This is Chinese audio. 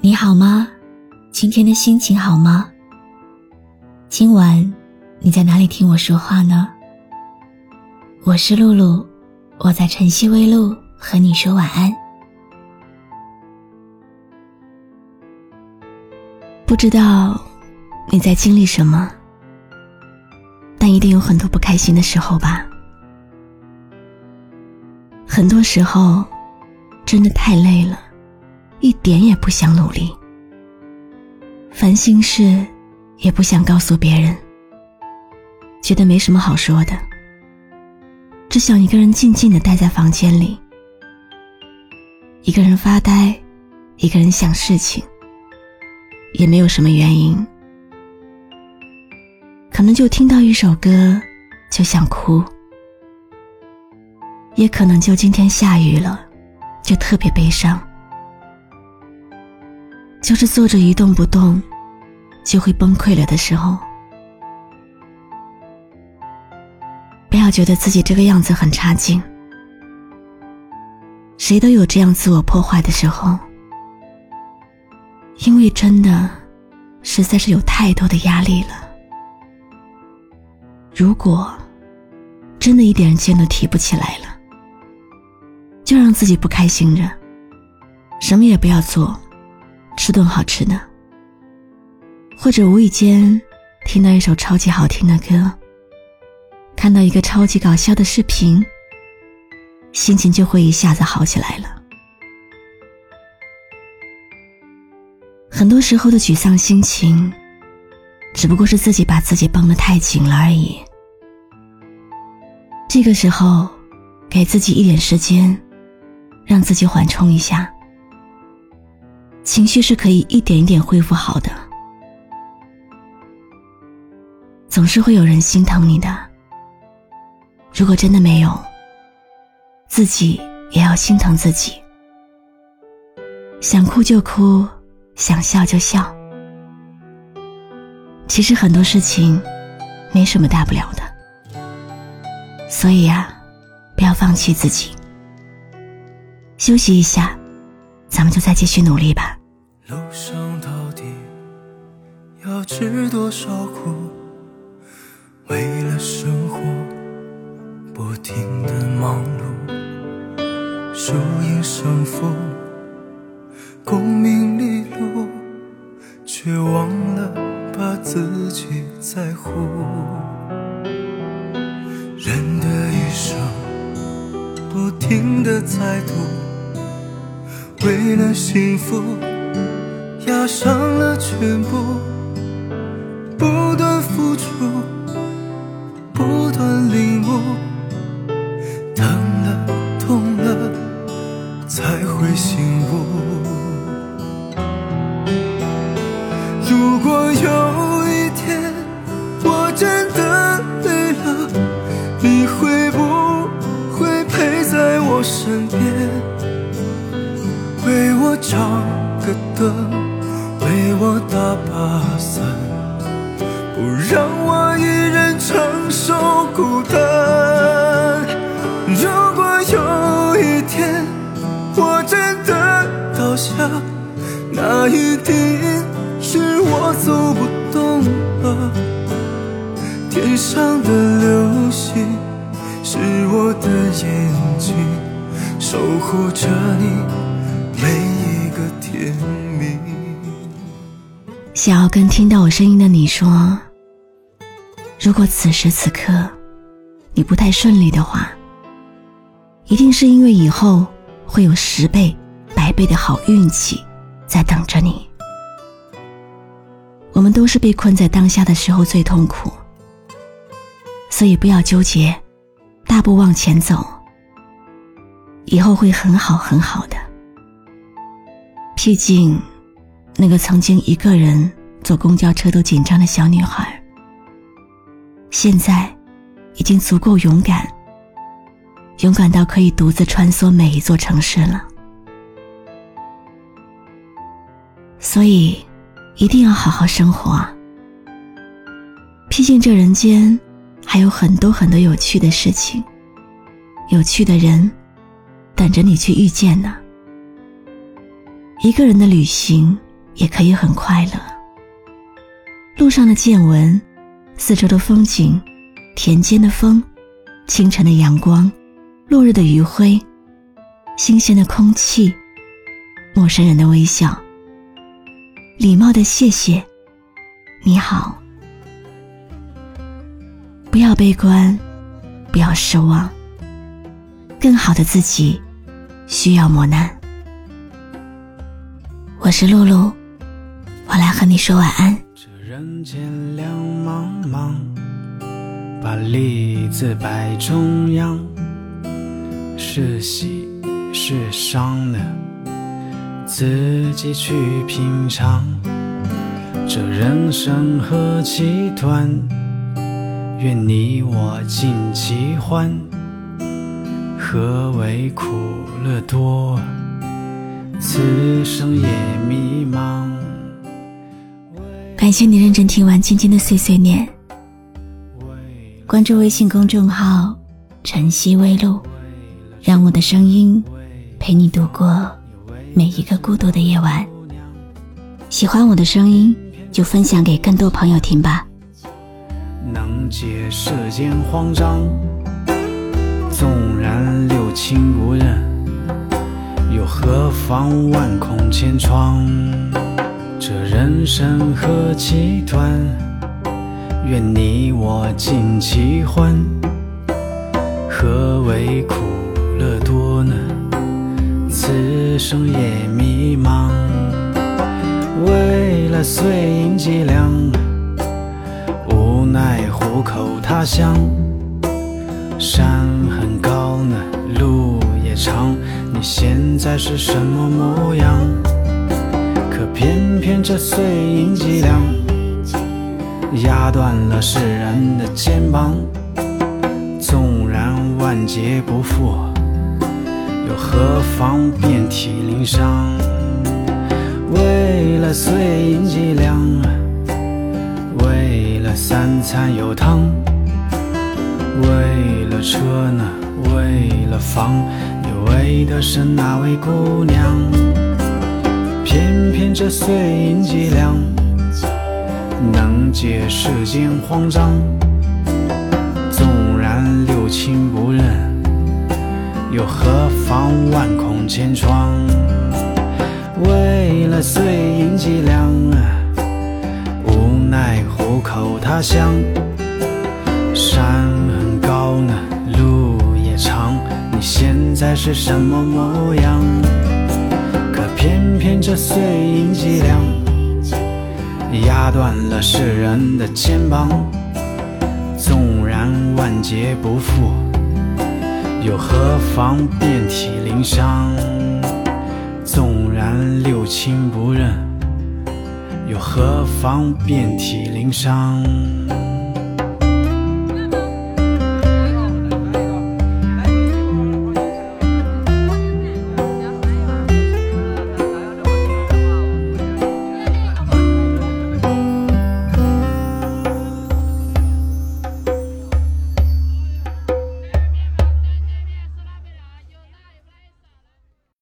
你好吗？今天的心情好吗？今晚你在哪里听我说话呢？我是露露，我在晨曦微露和你说晚安。不知道你在经历什么，但一定有很多不开心的时候吧。很多时候，真的太累了，一点也不想努力，烦心事也不想告诉别人，觉得没什么好说的，只想一个人静静的待在房间里，一个人发呆，一个人想事情。也没有什么原因，可能就听到一首歌就想哭，也可能就今天下雨了，就特别悲伤，就是坐着一动不动就会崩溃了的时候。不要觉得自己这个样子很差劲，谁都有这样自我破坏的时候。因为真的，实在是有太多的压力了。如果真的一点劲都提不起来了，就让自己不开心着，什么也不要做，吃顿好吃的，或者无意间听到一首超级好听的歌，看到一个超级搞笑的视频，心情就会一下子好起来了。很多时候的沮丧心情，只不过是自己把自己绷得太紧了而已。这个时候，给自己一点时间，让自己缓冲一下，情绪是可以一点一点恢复好的。总是会有人心疼你的，如果真的没有，自己也要心疼自己。想哭就哭。想笑就笑，其实很多事情没什么大不了的，所以呀，不要放弃自己，休息一下，咱们就再继续努力吧。路上到底要吃多少苦？为了生活不停的忙碌，输赢胜负，功名利禄。却忘了把自己在乎。人的一生不停的在赌，为了幸福押上了全部，不断付出，不断领悟，疼了痛了才会醒悟。如果有一天我真的累了，你会不会陪在我身边，为我掌个灯，我打把伞，不让我一人承受孤单？如果有一天我真的倒下，那一定。是我走不动了，天上的流星是我的眼睛，守护着你每一个天。想要跟听到我声音的你说，如果此时此刻你不太顺利的话，一定是因为以后会有十倍、百倍的好运气在等着你。我们都是被困在当下的时候最痛苦，所以不要纠结，大步往前走，以后会很好很好的。毕竟，那个曾经一个人坐公交车都紧张的小女孩，现在已经足够勇敢，勇敢到可以独自穿梭每一座城市了。所以。一定要好好生活啊，毕竟这人间还有很多很多有趣的事情，有趣的人等着你去遇见呢。一个人的旅行也可以很快乐。路上的见闻，四周的风景，田间的风，清晨的阳光，落日的余晖，新鲜的空气，陌生人的微笑，礼貌的谢谢，你好。不要悲观，不要失望。更好的自己，需要磨难。我是露露，我来和你说晚安。这人间两茫茫，把利字摆中央，是喜是伤呢？自己去品尝。这人生何其短，愿你我尽其欢。何为苦乐多？此生也迷茫。感谢你认真听完今天的碎碎念。关注微信公众号“晨曦微露”，让我的声音陪你度过每一个孤独的夜晚。喜欢我的声音，就分享给更多朋友听吧。能解世间慌张。纵然六亲不认，又何妨万孔千疮？这人生何其短，愿你我尽其欢。何为苦乐多呢？此生也迷茫。为了碎银几两，无奈虎口他乡。山很高呢，路也长，你现在是什么模样？可偏偏这碎银几两，压断了世人的肩膀。纵然万劫不复，又何妨遍体鳞伤？为了碎银几两，为了三餐有汤。为了车呢，为了房，你为的是哪位姑娘？偏偏这碎银几两，能解世间慌张。纵然六亲不认，又何妨万孔千疮？为了碎银几两，无奈糊口他乡。山很。高呢，路也长，你现在是什么模样？偏偏这碎银几两，压断了世人的肩膀。纵然万劫不复，又何妨遍体鳞伤？纵然六亲不认，又何妨遍体鳞伤？